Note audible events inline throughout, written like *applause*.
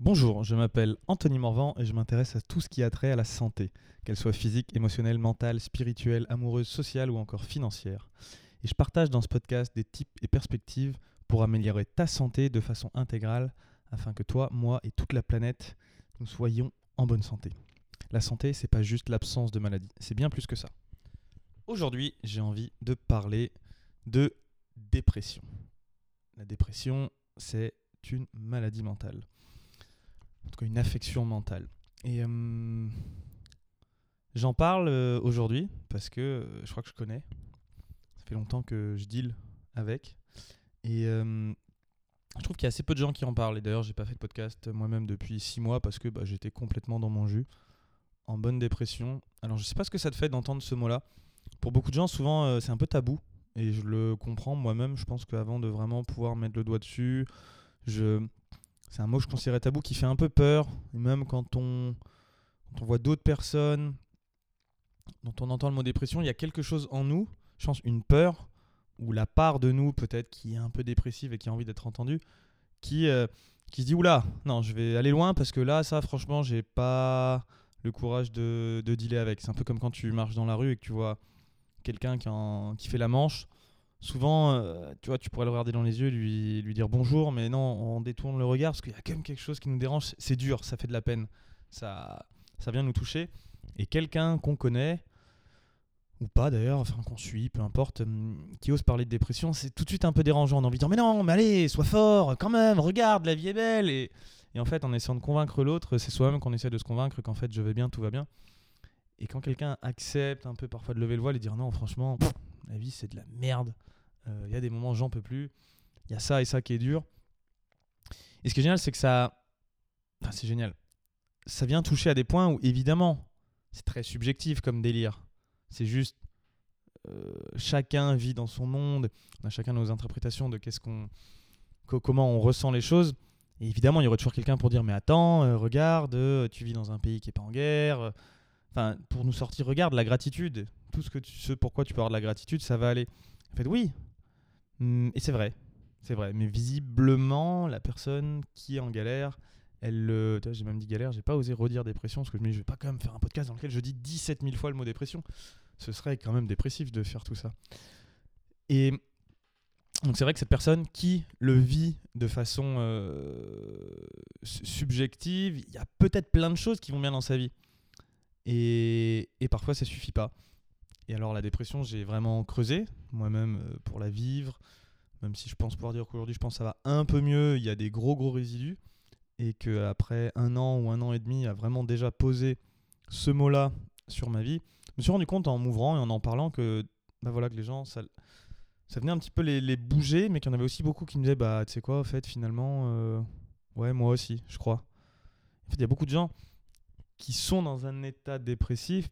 Bonjour, je m'appelle Anthony Morvan et je m'intéresse à tout ce qui a trait à la santé, qu'elle soit physique, émotionnelle, mentale, spirituelle, amoureuse, sociale ou encore financière. Et je partage dans ce podcast des types et perspectives pour améliorer ta santé de façon intégrale afin que toi, moi et toute la planète, nous soyons en bonne santé. La santé, c'est pas juste l'absence de maladie, c'est bien plus que ça. Aujourd'hui, j'ai envie de parler de dépression. La dépression, c'est une maladie mentale. En tout cas, une affection mentale. Et euh, j'en parle euh, aujourd'hui parce que euh, je crois que je connais. Ça fait longtemps que je deal avec. Et euh, je trouve qu'il y a assez peu de gens qui en parlent. Et d'ailleurs, j'ai pas fait de podcast moi-même depuis six mois parce que bah, j'étais complètement dans mon jus, en bonne dépression. Alors, je sais pas ce que ça te fait d'entendre ce mot-là. Pour beaucoup de gens, souvent, c'est un peu tabou. Et je le comprends moi-même. Je pense qu'avant de vraiment pouvoir mettre le doigt dessus, je... c'est un mot que je considérais tabou qui fait un peu peur. Et même quand on, voit d'autres personnes dont on entend le mot dépression, il y a quelque chose en nous, je pense une peur, ou la part de nous peut-être qui est un peu dépressive et qui a envie d'être entendue, qui, euh, qui se dit oula, non, je vais aller loin parce que là, ça, franchement, j'ai pas le courage de, de dealer avec. C'est un peu comme quand tu marches dans la rue et que tu vois quelqu'un qui fait la manche. Souvent, euh, tu vois, tu pourrais le regarder dans les yeux, lui, lui dire bonjour, mais non, on détourne le regard parce qu'il y a quand même quelque chose qui nous dérange. C'est dur, ça fait de la peine. Ça, ça vient nous toucher. Et quelqu'un qu'on connaît, ou pas d'ailleurs, enfin qu'on suit, peu importe, hum, qui ose parler de dépression, c'est tout de suite un peu dérangeant. On a envie de dire, mais non, mais allez, sois fort, quand même, regarde, la vie est belle. Et, en fait, en essayant de convaincre l'autre, c'est soi-même qu'on essaie de se convaincre qu'en fait, je vais bien, tout va bien. Et quand quelqu'un accepte un peu parfois de lever le voile et dire, non, franchement, la vie, c'est de la merde. Euh, Il y a des moments, j'en peux plus. Il y a ça et ça qui est dur. Et ce qui est génial, c'est que ça. Enfin, c'est génial. Ça vient toucher à des points où, évidemment, c'est très subjectif comme délire. C'est juste. euh, chacun vit dans son monde. On a chacun nos interprétations de qu'est-ce qu'on. co- comment on ressent les choses. Et évidemment, il y aurait toujours quelqu'un pour dire Mais attends, euh, regarde, euh, tu vis dans un pays qui n'est pas en guerre. euh, Enfin, pour nous sortir, regarde la gratitude. Tout ce, que tu, ce pourquoi tu peux avoir de la gratitude, ça va aller. En fait, oui. Hmm, Et c'est vrai. C'est vrai. Mais visiblement, la personne qui est en galère, elle. euh, j'ai même dit galère, j'ai pas osé redire dépression parce que je me dis, je vais pas quand même faire un podcast dans lequel je dis 17 000 fois le mot dépression. Ce serait quand même dépressif de faire tout ça. Et donc, c'est vrai que cette personne qui le vit de façon euh, su- subjective, il y a peut-être plein de choses qui vont bien dans sa vie. Et, et parfois, ça suffit pas. Et alors, la dépression, j'ai vraiment creusé moi-même euh, pour la vivre. Même si je pense pouvoir dire qu'aujourd'hui, je pense que ça va un peu mieux, il y a des gros gros résidus. Et qu'après un an ou un an et demi à vraiment déjà poser ce mot-là sur ma vie, je me suis rendu compte en m'ouvrant et en en parlant que, bah voilà, que les gens, ça, ça venait un petit peu les, bouger, mais qu'il y en avait aussi beaucoup qui me disaient, bah tu sais quoi, en fait, finalement, euh, ouais, moi aussi, je crois. Il y a beaucoup de gens qui sont dans un état dépressif,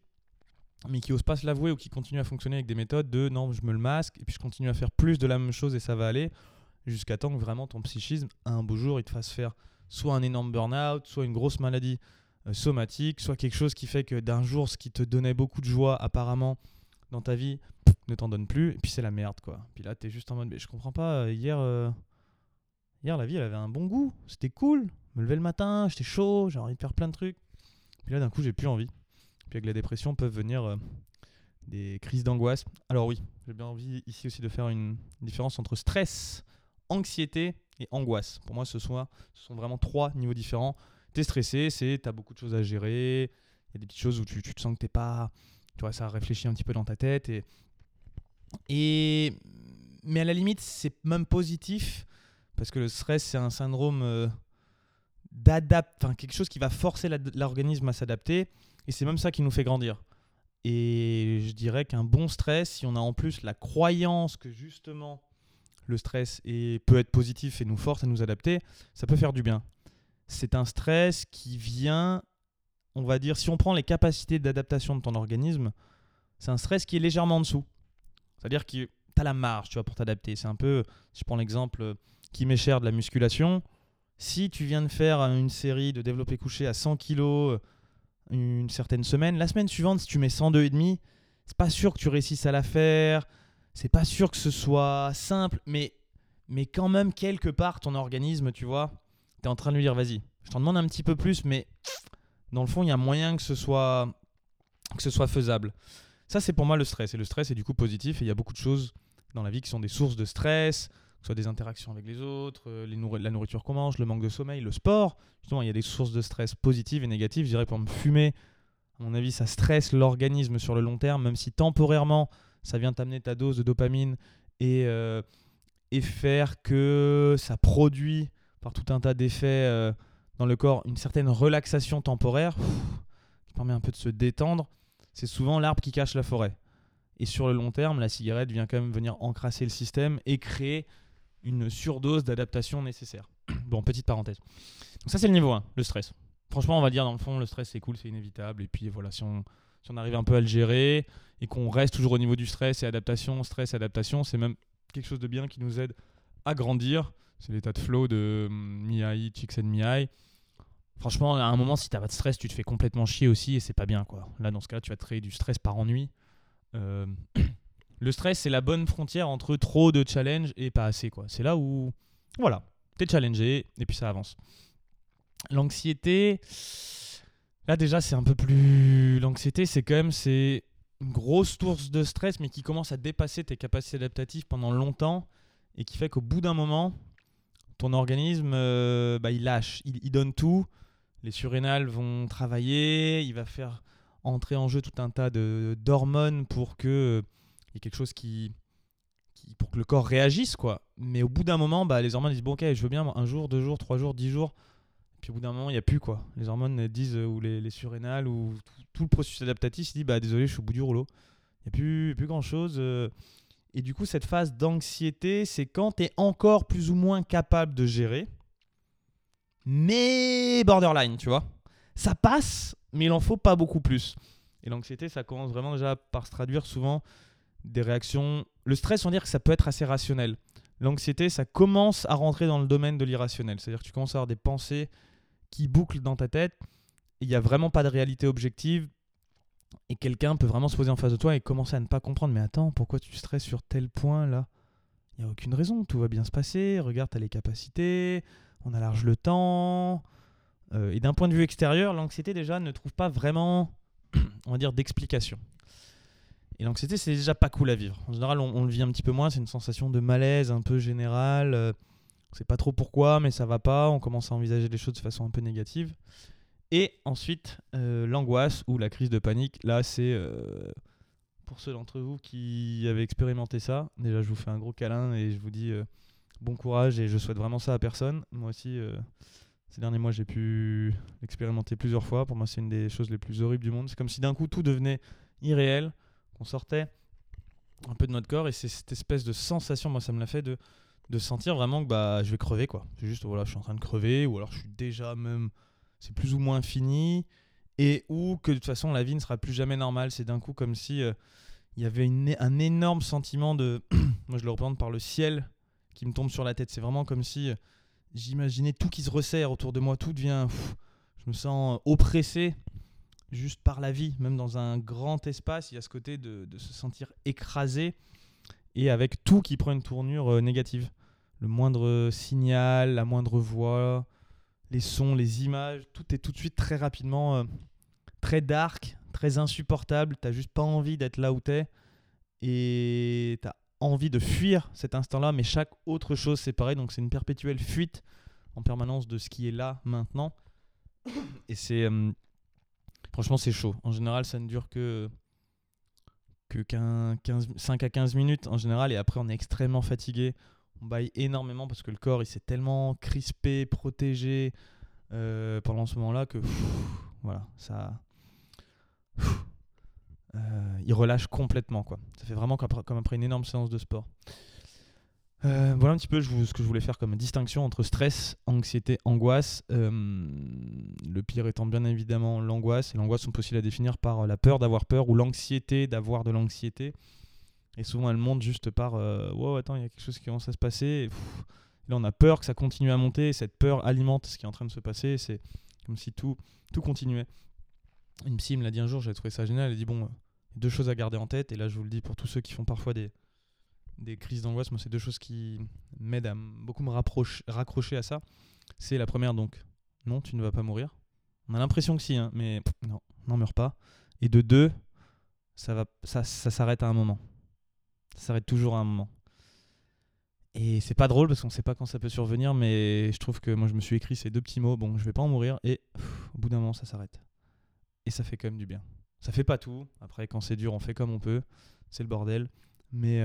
mais qui osent pas se l'avouer ou qui continuent à fonctionner avec des méthodes de non, je me le masque et puis je continue à faire plus de la même chose et ça va aller, jusqu'à temps que vraiment ton psychisme, un beau jour, il te fasse faire soit un énorme burn-out, soit une grosse maladie euh, somatique, soit quelque chose qui fait que d'un jour, ce qui te donnait beaucoup de joie apparemment dans ta vie ne t'en donne plus, et puis c'est la merde quoi. Puis là, t'es juste en mode, mais je comprends pas, euh, hier, euh, hier la vie elle avait un bon goût, c'était cool, me lever le matin, j'étais chaud, j'ai envie de faire plein de trucs. Puis là, d'un coup, j'ai plus envie. Puis avec la dépression peuvent venir euh, des crises d'angoisse. Alors oui, j'ai bien envie ici aussi de faire une différence entre stress, anxiété et angoisse. Pour moi, ce, soit, ce sont vraiment trois niveaux différents. T'es stressé, c'est t'as beaucoup de choses à gérer. Il y a des petites choses où tu, tu te sens que t'es pas, tu vois, ça réfléchit un petit peu dans ta tête et et mais à la limite, c'est même positif parce que le stress, c'est un syndrome euh, enfin quelque chose qui va forcer l'organisme à s'adapter et c'est même ça qui nous fait grandir. Et je dirais qu'un bon stress, si on a en plus la croyance que justement le stress peut être positif et nous force à nous adapter, ça peut faire du bien. C'est un stress qui vient, on va dire, si on prend les capacités d'adaptation de ton organisme, c'est un stress qui est légèrement en dessous. C'est-à-dire que tu as la marge tu vois, pour t'adapter. C'est un peu, si je prends l'exemple euh, qui m'est cher de la musculation, si tu viens de faire une série de développé couché à 100 kg une certaine semaine, la semaine suivante, si tu mets 102,5, c'est pas sûr que tu réussisses à la faire, c'est pas sûr que ce soit simple, mais, mais quand même, quelque part, ton organisme, tu vois, tu es en train de lui dire, vas-y, Je t'en demande un petit peu plus, mais dans le fond, il y a moyen que ce soit, que ce soit faisable. Ça, c'est pour moi le stress. Et le stress est du coup positif. Et il y a beaucoup de choses dans la vie qui sont des sources de stress, soit des interactions avec les autres, euh, la nourriture qu'on mange, le manque de sommeil, le sport. Justement, il y a des sources de stress positives et négatives. Je dirais, pour me fumer, à mon avis, ça stresse l'organisme sur le long terme, même si temporairement, ça vient t'amener ta dose de dopamine et, euh, et faire que ça produit par tout un tas d'effets euh, dans le corps une certaine relaxation temporaire qui permet un peu de se détendre. C'est souvent l'arbre qui cache la forêt. Et sur le long terme, la cigarette vient quand même venir encrasser le système et créer une surdose d'adaptation nécessaire. *clears throat* bon, petite parenthèse. Donc ça, c'est le niveau 1, le stress. Franchement, on va dire, dans le fond, le stress, c'est cool, c'est inévitable. Et puis voilà, si on, si on arrive un peu à le gérer et qu'on reste toujours au niveau du stress et adaptation, stress, adaptation, c'est même quelque chose de bien qui nous aide à grandir. C'est l'état de flow de hum, Miyai, Csikszentmihalyi. Franchement, à un moment, si t'as pas de stress, tu te fais complètement chier aussi et c'est pas bien. quoi. Là, dans ce cas, tu vas te créer du stress par ennui. Euh, *clears throat* le stress, c'est la bonne frontière entre trop de challenge et pas assez. C'est là où, voilà, t'es challengé et puis ça avance. L'anxiété, là déjà, c'est un peu plus. L'anxiété, c'est quand même c'est une grosse source de stress, mais qui commence à dépasser tes capacités adaptatives pendant longtemps et qui fait qu'au bout d'un moment, ton organisme, euh, bah, il lâche, il, donne tout. Les surrénales vont travailler, il va faire entrer en jeu tout un tas d'hormones pour que il quelque chose qui, pour que le corps réagisse quoi. Mais au bout d'un moment, bah, les hormones disent bon ok, je veux bien un jour, deux jours, trois jours, dix jours. Puis au bout d'un moment, il n'y a plus quoi. Les hormones disent ou les, les surrénales ou tout, le processus adaptatif, il dit bah désolé, je suis au bout du rouleau. Il n'y a plus, plus grand chose. Euh, et du coup, cette phase d'anxiété, c'est quand tu es encore plus ou moins capable de gérer, mais borderline, tu vois. Ça passe, mais il en faut pas beaucoup plus. Et l'anxiété, ça commence vraiment déjà par se traduire souvent des réactions. Le stress, on va dire que ça peut être assez rationnel. L'anxiété, ça commence à rentrer dans le domaine de l'irrationnel. C'est-à-dire que tu commences à avoir des pensées qui bouclent dans ta tête. Il n'y a vraiment pas de réalité objective et quelqu'un peut vraiment se poser en face de toi et commencer à ne pas comprendre. Mais attends, pourquoi tu stresses sur tel point là? Il n'y a aucune raison, tout va bien se passer. Regarde, tu as les capacités, on a large le temps. Euh, et d'un point de vue extérieur, l'anxiété déjà ne trouve pas vraiment, *clears throat* on va dire, d'explication. Et l'anxiété, c'est déjà pas cool à vivre. En général, on, le vit un petit peu moins. C'est une sensation de malaise un peu générale. Euh, on sait pas trop pourquoi, mais ça va pas. On commence à envisager les choses de façon un peu négative. Et ensuite, euh, l'angoisse ou la crise de panique. Là, c'est euh, pour ceux d'entre vous qui avaient expérimenté ça. Déjà, je vous fais un gros câlin et je vous dis euh, bon courage et je souhaite vraiment ça à personne. Moi aussi, ces derniers mois, j'ai pu l'expérimenter plusieurs fois. Pour moi, c'est une des choses les plus horribles du monde. C'est comme si d'un coup, tout devenait irréel, qu'on sortait un peu de notre corps et c'est cette espèce de sensation, moi, ça me l'a fait de, sentir vraiment que bah, je vais crever. quoi. C'est juste, voilà, je suis en train de crever ou alors je suis déjà même c'est plus ou moins fini, et ou que de toute façon la vie ne sera plus jamais normale. C'est d'un coup comme si euh, il y avait un énorme sentiment de. *clears throat* Moi je le représente par le ciel qui me tombe sur la tête. C'est vraiment comme si euh, j'imaginais tout qui se resserre autour de moi, tout devient. je me sens oppressé juste par la vie, même dans un grand espace, il y a ce côté de, se sentir écrasé et avec tout qui prend une tournure euh, négative. Le moindre signal, la moindre voix, les sons, les images, tout est tout de suite très rapidement euh, très dark, très insupportable. T'as juste pas envie d'être là où t'es et t'as envie de fuir cet instant-là, mais chaque autre chose c'est pareil. Donc c'est une perpétuelle fuite en permanence de ce qui est là maintenant. Et c'est euh, franchement c'est chaud. En général, ça ne dure que que 15, 5 à 15 minutes en général et après on est extrêmement fatigué on baille énormément parce que le corps il s'est tellement crispé, protégé euh, pendant ce moment-là que voilà, ça. Euh, il relâche complètement quoi. Ça fait vraiment comme après une énorme séance de sport. Euh, voilà un petit peu ce que je voulais faire comme distinction entre stress, anxiété, angoisse. le pire étant bien évidemment l'angoisse. L'angoisse, on peut aussi la définir par la peur d'avoir peur ou l'anxiété d'avoir de l'anxiété. Et souvent, elle monte juste par euh, attends, il y a quelque chose qui commence à se passer. Là, on a peur que ça continue à monter. Et cette peur alimente ce qui est en train de se passer. C'est comme si tout, tout continuait. Une psy me l'a dit un jour, j'avais trouvé ça génial. Elle a dit Bon, deux choses à garder en tête. Et là, je vous le dis pour tous ceux qui font parfois des, des crises d'angoisse, moi, c'est deux choses qui m'aident à beaucoup me raccrocher à ça. C'est la première, donc, non, tu ne vas pas mourir. On a l'impression que si, hein, mais non, n'en meurs pas. Et de deux, ça, va, ça, ça s'arrête à un moment. Ça s'arrête toujours à un moment. Et c'est pas drôle parce qu'on sait pas quand ça peut survenir, mais je trouve que moi je me suis écrit ces deux petits mots, bon, je vais pas en mourir, et au bout d'un moment ça s'arrête. Et ça fait quand même du bien. Ça fait pas tout. Après, quand c'est dur, on fait comme on peut. C'est le bordel. Mais,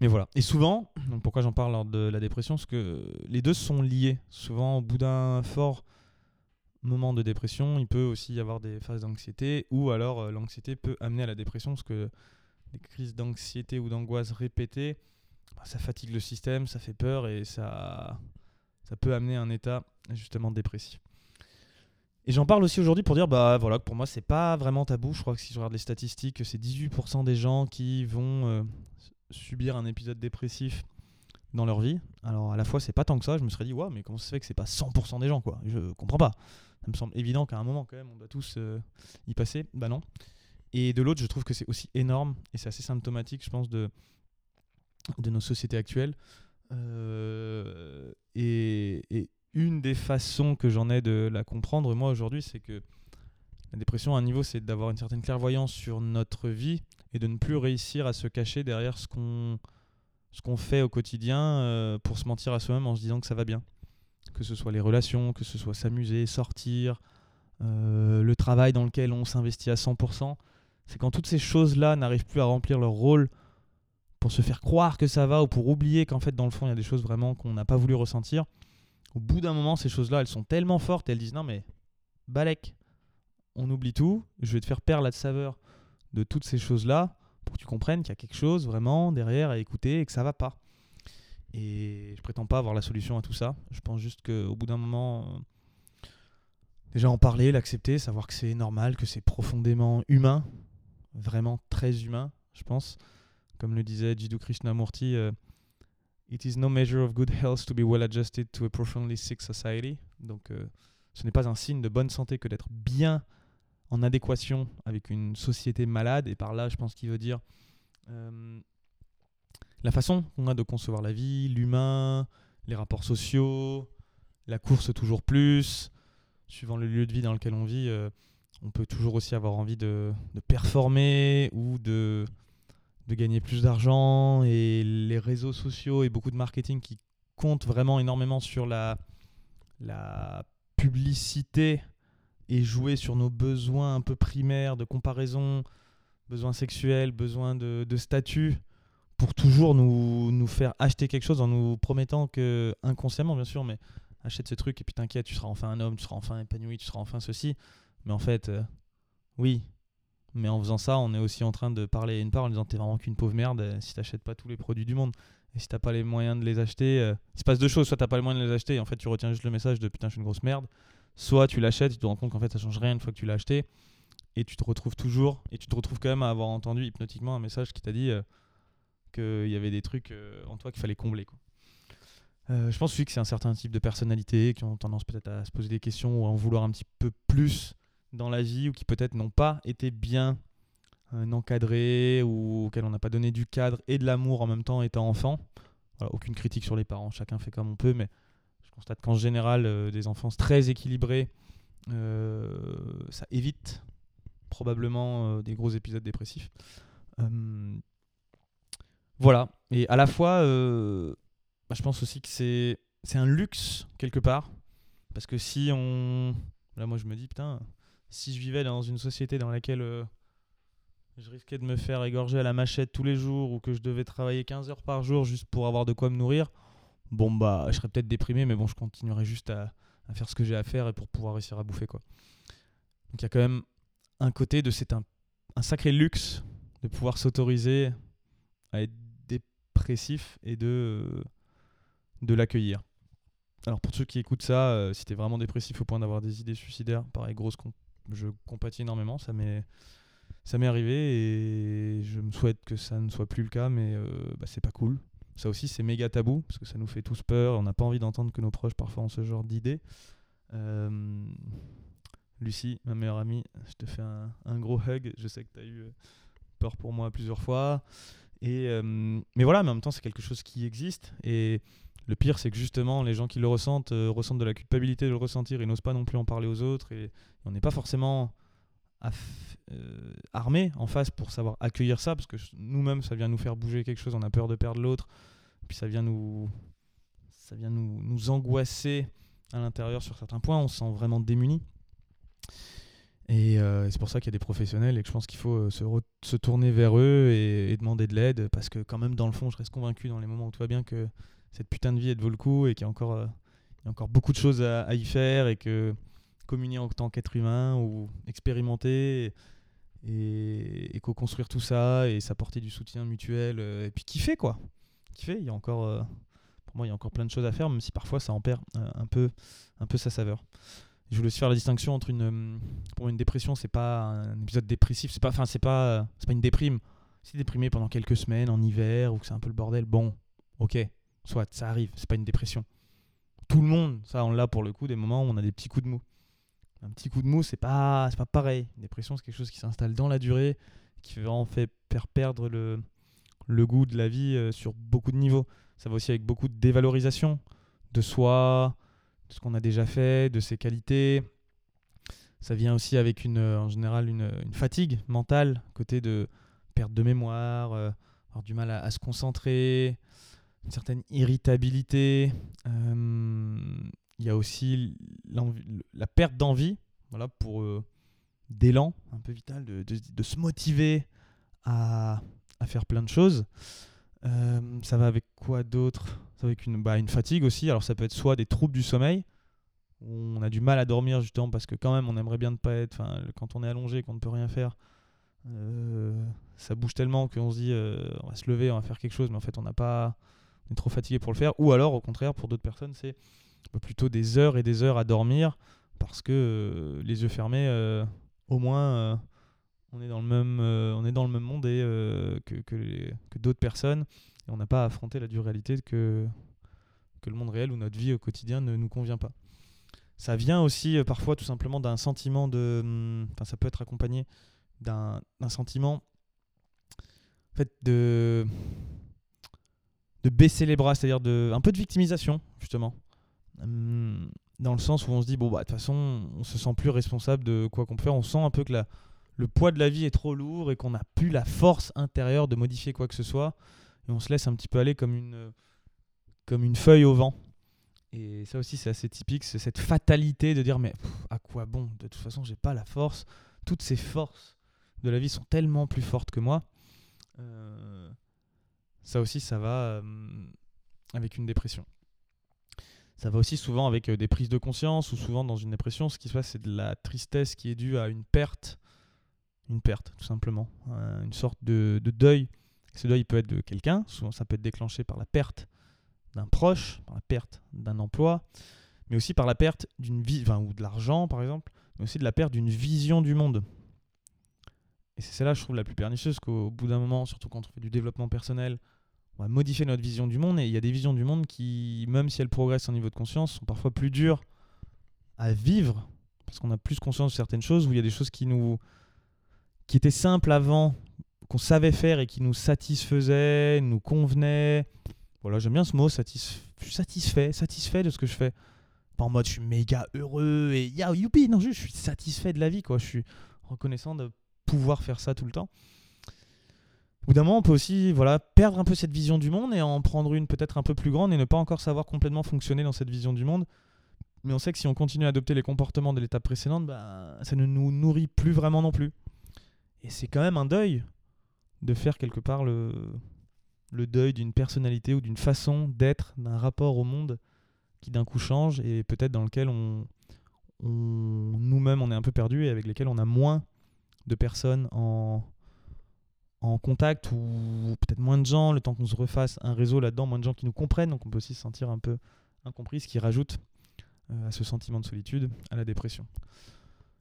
mais voilà. Et souvent, pourquoi j'en parle lors de la dépression Parce que les deux sont liés. Souvent, au bout d'un fort moment de dépression, il peut aussi y avoir des phases d'anxiété, ou alors euh, l'anxiété peut amener à la dépression, parce que des crises d'anxiété ou d'angoisse répétées, bah, ça fatigue le système, ça fait peur et ça, ça peut amener à un état justement dépressif. Et j'en parle aussi aujourd'hui pour dire, bah voilà, pour moi, c'est pas vraiment tabou. Je crois que si je regarde les statistiques, c'est 18% des gens qui vont euh, subir un épisode dépressif dans leur vie. Alors à la fois, c'est pas tant que ça. Je me serais dit, ouais, mais comment ça se fait que c'est pas 100% des gens, quoi? Je comprends pas. Ça me semble évident qu'à un moment, quand même, on doit tous euh, y passer. Bah non. Et de l'autre, je trouve que c'est aussi énorme et c'est assez symptomatique, je pense, de, de nos sociétés actuelles. Euh, et, et, une des façons que j'en ai de la comprendre, moi, aujourd'hui, c'est que la dépression, à un niveau, c'est d'avoir une certaine clairvoyance sur notre vie et de ne plus réussir à se cacher derrière ce qu'on ce qu'on fait au quotidien euh, pour se mentir à soi-même en se disant que ça va bien. Que ce soit les relations, que ce soit s'amuser, sortir, euh, le travail dans lequel on s'investit à 100%. C'est quand toutes ces choses-là n'arrivent plus à remplir leur rôle pour se faire croire que ça va ou pour oublier qu'en fait dans le fond il y a des choses vraiment qu'on n'a pas voulu ressentir au bout d'un moment, ces choses-là, elles sont tellement fortes, elles disent non mais Balek, on oublie tout, je vais te faire perdre la saveur de toutes ces choses-là pour que tu comprennes qu'il y a quelque chose vraiment derrière à écouter et que ça va pas. Et je prétends pas avoir la solution à tout ça. Je pense juste qu'au bout d'un moment, euh, déjà en parler, l'accepter, savoir que c'est normal, que c'est profondément humain, vraiment très humain, je pense. Comme le disait Jiddu Krishnamurti, euh, It is no measure of good health to be well adjusted to a profoundly sick society. Donc, euh, ce n'est pas un signe de bonne santé que d'être bien en adéquation avec une société malade. Et par là, je pense qu'il veut dire euh, la façon qu'on a de concevoir la vie, l'humain, les rapports sociaux, la course toujours plus. Suivant le lieu de vie dans lequel on vit, euh, on peut toujours aussi avoir envie de, performer ou de gagner plus d'argent et les réseaux sociaux et beaucoup de marketing qui comptent vraiment énormément sur la publicité et jouer sur nos besoins un peu primaires de comparaison, besoins sexuels, besoins de, statut, pour toujours nous, nous, faire acheter quelque chose en nous promettant que, inconsciemment bien sûr, mais achète ce truc et puis t'inquiète, tu seras enfin un homme, tu seras enfin épanoui, tu seras enfin ceci. Mais en fait, euh, oui, mais en faisant ça, on est aussi en train de parler à une part en disant t'es vraiment qu'une pauvre merde euh, si t'achètes pas tous les produits du monde. Et si t'as pas les moyens de les acheter, euh, il se passe deux choses. Soit t'as pas les moyens de les acheter et en fait tu retiens juste le message de putain je suis une grosse merde. Soit tu l'achètes, tu te rends compte qu'en fait ça change rien une fois que tu l'as acheté. Et tu te retrouves toujours, et tu te retrouves quand même à avoir entendu hypnotiquement un message qui t'a dit euh, qu'il y avait des trucs en toi qu'il fallait combler. Quoi. je pense aussi que c'est un certain type de personnalité qui ont tendance peut-être à se poser des questions ou à en vouloir un petit peu plus dans la vie ou qui peut-être n'ont pas été bien euh, encadrés ou auxquels on n'a pas donné du cadre et de l'amour en même temps étant enfant. aucune critique sur les parents, chacun fait comme on peut, mais constate qu'en général, euh, des enfants très équilibrés, euh, ça évite probablement des gros épisodes dépressifs. voilà, et à la fois, bah, je pense aussi que c'est un luxe quelque part, parce que si on... Là, moi, je me dis, putain, si je vivais dans une société dans laquelle euh, je risquais de me faire égorger à la machette tous les jours ou que je devais travailler 15 heures par jour juste pour avoir de quoi me nourrir, bon bah je serais peut-être déprimé, mais bon je continuerais juste à, faire ce que j'ai à faire et pour pouvoir réussir à bouffer quoi. Donc il y a quand même un côté de c'est un, sacré luxe de pouvoir s'autoriser à être dépressif et de, de l'accueillir. Alors pour ceux qui écoutent ça, euh, si t'es vraiment dépressif au point d'avoir des idées suicidaires, pareil grosse con je compatis énormément. Ça m'est ça m'est arrivé et je me souhaite que ça ne soit plus le cas, mais euh, bah, c'est pas cool. Ça aussi, c'est méga tabou parce que ça nous fait tous peur. On n'a pas envie d'entendre que nos proches parfois ont ce genre d'idées. Euh, Lucie, ma meilleure amie, je te fais un, gros hug. Je sais que tu as eu euh, peur pour moi plusieurs fois. Et, mais voilà, mais en même temps, c'est quelque chose qui existe. Et Le pire, c'est que justement, les gens qui le ressentent euh, ressentent de la culpabilité de le ressentir et n'osent pas non plus en parler aux autres. Et, on n'est pas forcément euh, armé en face pour savoir accueillir ça, parce que nous-mêmes, ça vient nous faire bouger quelque chose, on a peur de perdre l'autre, puis ça vient nous, ça vient nous, nous angoisser à l'intérieur sur certains points, on se sent vraiment démuni. Et euh, c'est pour ça qu'il y a des professionnels et que je pense qu'il faut euh, se, se, tourner vers eux et, demander de l'aide parce que quand même dans le fond je reste convaincu dans les moments où tout va bien que cette putain de vie elle vaut le coup et qu'il y a encore, euh, y a encore beaucoup de choses à, y faire et que communier en tant qu'être humain ou expérimenter et, co-construire tout ça et s'apporter du soutien mutuel et puis kiffer quoi. Kiffer, il y a encore pour moi il y a encore plein de choses à faire même si parfois ça en perd un peu un peu sa saveur. Je voulais aussi faire la distinction entre une. Euh, pour une dépression, c'est pas un épisode dépressif, c'est pas, enfin, c'est pas, c'est pas une déprime. Si déprimé pendant quelques semaines en hiver ou que c'est un peu le bordel, bon, ok, soit, ça arrive, c'est pas une dépression. Tout le monde, ça, on l'a pour le coup, des moments où on a des petits coups de mou. Un petit coup de mou, c'est pas, pas pareil. Une dépression, c'est quelque chose qui s'installe dans la durée, qui vraiment fait perdre le, le goût de la vie euh, sur beaucoup de niveaux. Ça va aussi avec beaucoup de dévalorisation de soi, de ce qu'on a déjà fait, de ses qualités. Ça vient aussi avec une, euh, en général une, fatigue mentale, côté de perte de mémoire, euh, avoir du mal à, se concentrer, une certaine irritabilité. Il y a aussi la perte d'envie, voilà, pour d'élan un peu vital, de, se motiver à, faire plein de choses. ça va avec quoi d'autre? Avec une, bah, une fatigue aussi. Alors ça peut être soit des troubles du sommeil, où on a du mal à dormir justement parce que quand même on aimerait bien ne pas être, quand on est allongé, qu'on ne peut rien faire, euh, ça bouge tellement qu'on se dit euh, on va se lever, on va faire quelque chose, mais en fait on n'a pas, on est trop fatigué pour le faire. Ou alors au contraire pour d'autres personnes c'est plutôt des heures et des heures à dormir parce que euh, les yeux fermés, au moins on est dans le même, on est dans le même monde et que, que, d'autres personnes on n'a pas à affronter la dure réalité que, que le monde réel ou notre vie au quotidien ne nous convient pas. Ça vient aussi euh, parfois tout simplement d'un sentiment de... Hum, enfin ça peut être accompagné d'un sentiment en fait, de, de baisser les bras, c'est-à-dire un peu de victimisation justement. Hum, dans le sens où on se dit, bon, bah, de toute façon, on se sent plus responsable de quoi qu'on peut faire. On sent un peu que la, le poids de la vie est trop lourd et qu'on n'a plus la force intérieure de modifier quoi que ce soit et on se laisse un petit peu aller comme une, comme une feuille au vent. Et ça aussi, c'est assez typique, c'est cette fatalité de dire mais à quoi bon? De toute façon, j'ai pas la force. Toutes ces forces de la vie sont tellement plus fortes que moi. Euh, ça aussi, ça va euh, avec une dépression. Ça va aussi souvent avec euh, des prises de conscience ou souvent dans une dépression, ce qui se passe, c'est de la tristesse qui est due à une perte, une perte tout simplement, une sorte de, de deuil. Ce deuil peut être de quelqu'un, souvent ça peut être déclenché par la perte d'un proche, par la perte d'un emploi, mais aussi par la perte d'une vie, ou de l'argent par exemple, mais aussi de la perte d'une vision du monde. Et c'est celle-là, je trouve, la plus pernicieuse, qu'au bout d'un moment, surtout quand on fait du développement personnel, on va modifier notre vision du monde, et il y a des visions du monde qui, même si elles progressent en niveau de conscience, sont parfois plus dures à vivre, parce qu'on a plus conscience de certaines choses, où il y a des choses qui nous qui étaient simples avant, qu'on savait faire et qui nous satisfaisait, nous convenait. Voilà, j'aime bien ce mot, satisf... je suis satisfait, satisfait de ce que je fais. Pas en mode je suis méga heureux et ya youpi, non, je suis satisfait de la vie, quoi. Je suis reconnaissant de pouvoir faire ça tout le temps. Bout d'un moment, on peut aussi voilà, perdre un peu cette vision du monde et en prendre une peut-être un peu plus grande et ne pas encore savoir complètement fonctionner dans cette vision du monde. Mais on sait que si on continue à adopter les comportements de l'étape précédente, bah, ça ne nous nourrit plus vraiment non plus. Et c'est quand même un deuil de faire quelque part le, le deuil d'une personnalité ou d'une façon d'être, d'un rapport au monde qui d'un coup change et peut-être dans lequel on, nous-mêmes on est un peu perdu et avec lesquels on a moins de personnes en, en contact ou peut-être moins de gens, le temps qu'on se refasse un réseau là-dedans, moins de gens qui nous comprennent, donc on peut aussi se sentir un peu incompris, ce qui rajoute euh, à ce sentiment de solitude, à la dépression.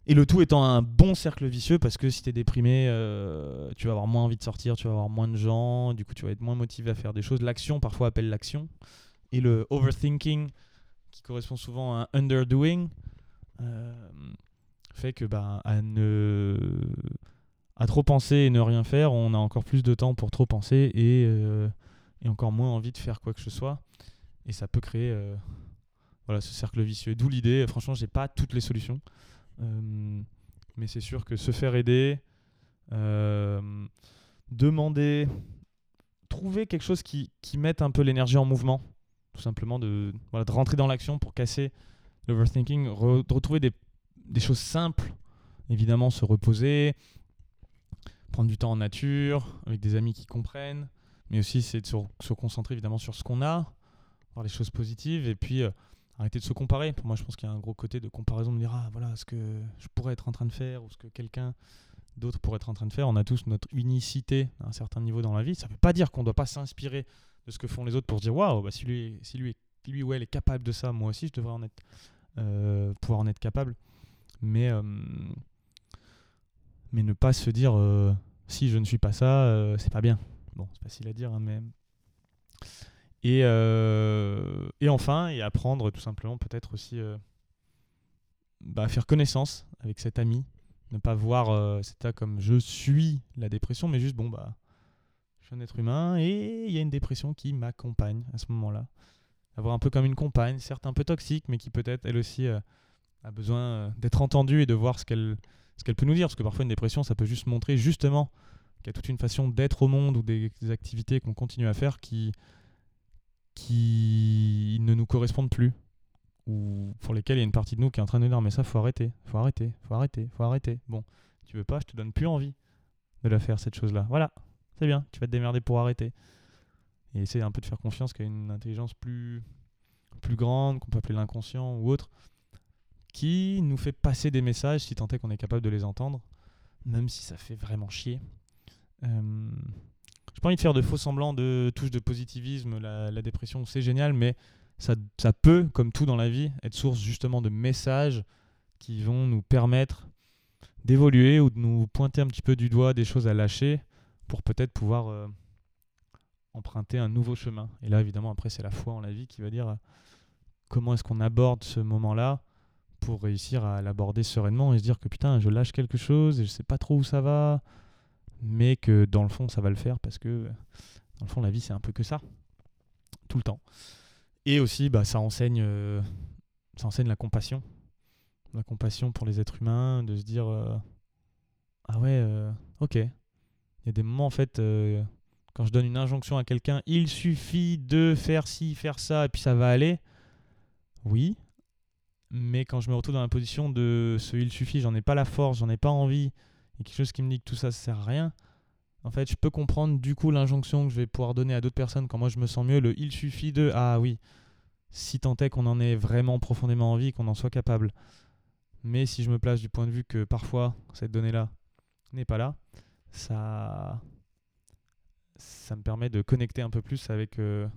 Et le tout étant un bon cercle vicieux parce que si tu es déprimé, euh, tu vas avoir moins envie de sortir, tu vas avoir moins de gens, du coup tu vas être moins motivé à faire des choses. L'action parfois appelle l'action. Et le overthinking, qui correspond souvent à un underdoing, euh, fait que bah, à, ne... à trop penser et ne rien faire, on a encore plus de temps pour trop penser et, euh, encore moins envie de faire quoi que ce soit. et ça peut créer voilà, ce cercle vicieux. D'où l'idée, franchement, j'ai pas toutes les solutions. mais c'est sûr que se faire aider, demander, trouver quelque chose qui, mette un peu l'énergie en mouvement, tout simplement de, rentrer dans l'action pour casser l'overthinking, de retrouver des, des, choses simples, évidemment se reposer, prendre du temps en nature, avec des amis qui comprennent, mais aussi c'est de se, concentrer évidemment sur ce qu'on a, voir les choses positives, et puis euh, arrêter de se comparer. Pour moi, je pense qu'il y a un gros côté de comparaison, de dire, ah voilà ce que je pourrais être en train de faire, ou ce que quelqu'un d'autre pourrait être en train de faire. On a tous notre unicité à un certain niveau dans la vie. Ça ne veut pas dire qu'on ne doit pas s'inspirer de ce que font les autres pour se dire waouh, bah, si, lui, si lui, lui ou elle est capable de ça, moi aussi je devrais en être, euh, pouvoir en être capable. Mais, mais ne pas se dire euh, si je ne suis pas ça, c'est pas bien. Bon, c'est facile à dire, hein, mais. Et, et enfin, et apprendre tout simplement peut-être aussi bah, faire connaissance avec cet ami. Ne pas voir ça comme je suis la dépression, mais juste bon, bah je suis un être humain et il y a une dépression qui m'accompagne à ce moment-là. Avoir un peu comme une compagne, certes un peu toxique, mais qui peut-être elle aussi euh, a besoin euh, d'être entendue et de voir ce qu'elle ce qu'elle peut nous dire. Parce que parfois une dépression, ça peut juste montrer justement qu'il y a toute une façon d'être au monde ou des, activités qu'on continue à faire qui, qui ne nous correspondent plus. Ou pour lesquelles il y a une partie de nous qui est en train de dire mais ça faut arrêter, faut arrêter, faut arrêter, faut arrêter. Bon, tu veux pas, je te donne plus envie de la faire cette chose-là. Voilà, c'est bien, tu vas te démerder pour arrêter. Et essayer un peu de faire confiance qu'il y a une intelligence plus, plus grande, qu'on peut appeler l'inconscient ou autre, qui nous fait passer des messages si tant est qu'on est capable de les entendre, même si ça fait vraiment chier. Euh, j'ai pas envie de faire de faux semblants de touche de positivisme, la, la dépression c'est génial, mais ça, ça, peut, comme tout dans la vie, être source justement de messages qui vont nous permettre d'évoluer ou de nous pointer un petit peu du doigt des choses à lâcher pour peut-être pouvoir euh, emprunter un nouveau chemin. Et là, évidemment, après, c'est la foi en la vie qui va dire euh, comment est-ce qu'on aborde ce moment-là pour réussir à l'aborder sereinement et se dire que putain, je lâche quelque chose et je sais pas trop où ça va, mais que dans le fond, ça va le faire parce que dans le fond, la vie, c'est un peu que ça, tout le temps. Et aussi, bah, ça enseigne, euh, ça enseigne la compassion, la compassion pour les êtres humains, de se dire ah ouais, ok, il y a des moments, en fait, euh, quand je donne une injonction à quelqu'un, il suffit de faire ci, faire ça, et puis ça va aller. Oui. Mais quand je me retrouve dans la position de ce il suffit, j'en ai pas la force, j'en ai pas envie, et quelque chose qui me dit que tout ça, ça sert à rien. En fait, je peux comprendre du coup l'injonction que je vais pouvoir donner à d'autres personnes quand moi je me sens mieux, le il suffit de ah oui, si tant est qu'on en ait vraiment profondément envie, qu'on en soit capable. Mais si je me place du point de vue que parfois cette donnée-là n'est pas là, ça, ça me permet de connecter un peu plus avec euh,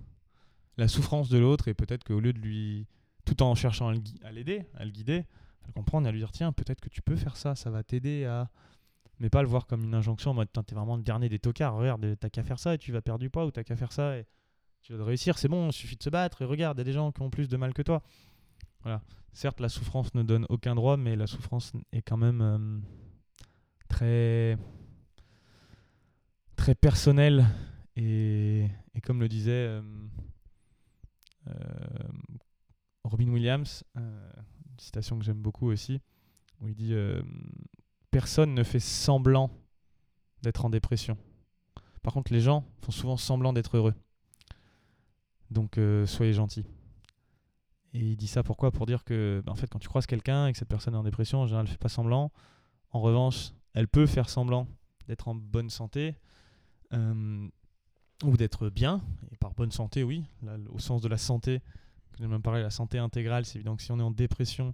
la souffrance de l'autre et peut-être qu'au lieu de lui, tout en cherchant à l'aider, à le guider, à le comprendre, à lui dire tiens, peut-être que tu peux faire ça, ça va t'aider à. Mais pas le voir comme une injonction en mode t'es vraiment le dernier des tocards, regarde, t'as qu'à faire ça et tu vas perdre du poids ou t'as qu'à faire ça et tu vas réussir, c'est bon, il suffit de se battre et regarde, il y a des gens qui ont plus de mal que toi. Voilà. Certes, la souffrance ne donne aucun droit, mais la souffrance est quand même euh, très très personnel et, comme le disait euh, euh, Robin Williams, euh, une citation que j'aime beaucoup aussi, où il dit Personne ne fait semblant d'être en dépression. Par contre, les gens font souvent semblant d'être heureux. Donc, soyez gentils. Et il dit ça pourquoi? Pour dire que, bah, en fait, quand tu croises quelqu'un et que cette personne est en dépression, en général, elle ne fait pas semblant. En revanche, elle peut faire semblant d'être en bonne santé, euh, ou d'être bien, et par bonne santé, oui, au sens de la santé, que même parler la santé intégrale, c'est évident que si on est en dépression,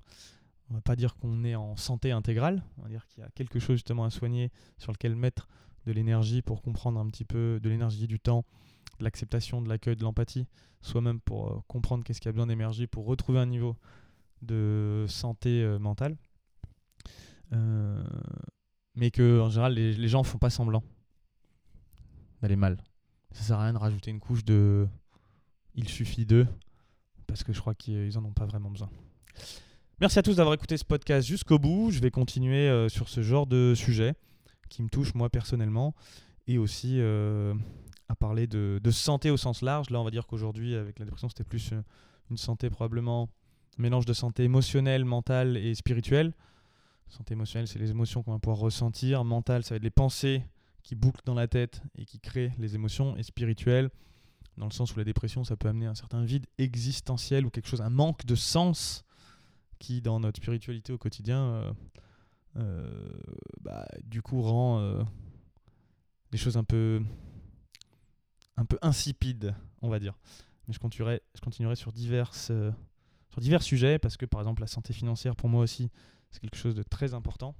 on va pas dire qu'on est en santé intégrale, on va dire qu'il y a quelque chose justement à soigner sur lequel mettre de l'énergie pour comprendre un petit peu de l'énergie, du temps, de l'acceptation, de l'accueil, de l'empathie, soi-même pour euh, comprendre qu'est-ce qui a besoin d'énergie, pour retrouver un niveau de santé euh, mentale. mais que en général les, les gens font pas semblant d'aller mal. Ça sert à rien de rajouter une couche de il suffit de parce que je crois qu'ils en ont pas vraiment besoin. Merci à tous d'avoir écouté ce podcast jusqu'au bout. Je vais continuer euh, sur ce genre de sujet qui me touche moi personnellement et aussi euh, à parler de, de, santé au sens large. Là, on va dire qu'aujourd'hui, avec la dépression, c'était plus une santé probablement mélange de santé émotionnelle, mentale et spirituelle. Santé émotionnelle, c'est les émotions qu'on va pouvoir ressentir. Mentale, ça va être les pensées qui bouclent dans la tête et qui créent les émotions. Et spirituelle, dans le sens où la dépression, ça peut amener un certain vide existentiel ou quelque chose, un manque de sens qui, dans notre spiritualité au quotidien, euh, euh, bah, du coup, rend euh, des choses un peu, un peu insipides, on va dire. Mais je continuerai, je continuerai sur, diverses, sur divers sujets parce que, par exemple, la santé financière, pour moi aussi, c'est quelque chose de très important.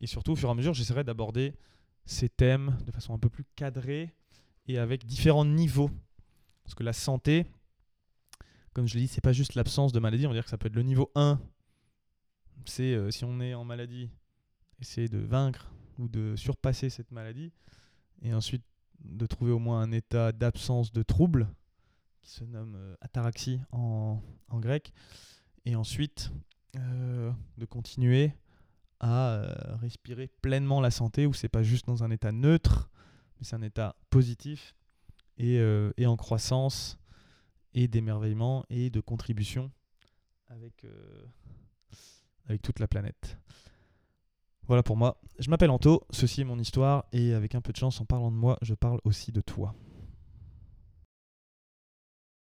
Et surtout, au fur et à mesure, j'essaierai d'aborder ces thèmes de façon un peu plus cadrée et avec différents niveaux parce que la santé, comme je l'ai dit, c'est pas juste l'absence de maladie. On va dire que ça peut être le niveau 1. C'est euh, si on est en maladie, essayer de vaincre ou de surpasser cette maladie. Et ensuite, de trouver au moins un état d'absence de trouble, qui se nomme euh, ataraxie en, grec. Et ensuite, euh, de continuer à respirer pleinement la santé, où c'est pas juste dans un état neutre, mais c'est un état positif euh, et, en croissance et d'émerveillement et de contribution avec, euh, avec toute la planète. Voilà pour moi. Je m'appelle Anto, ceci est mon histoire et avec un peu de chance en parlant de moi, je parle aussi de toi.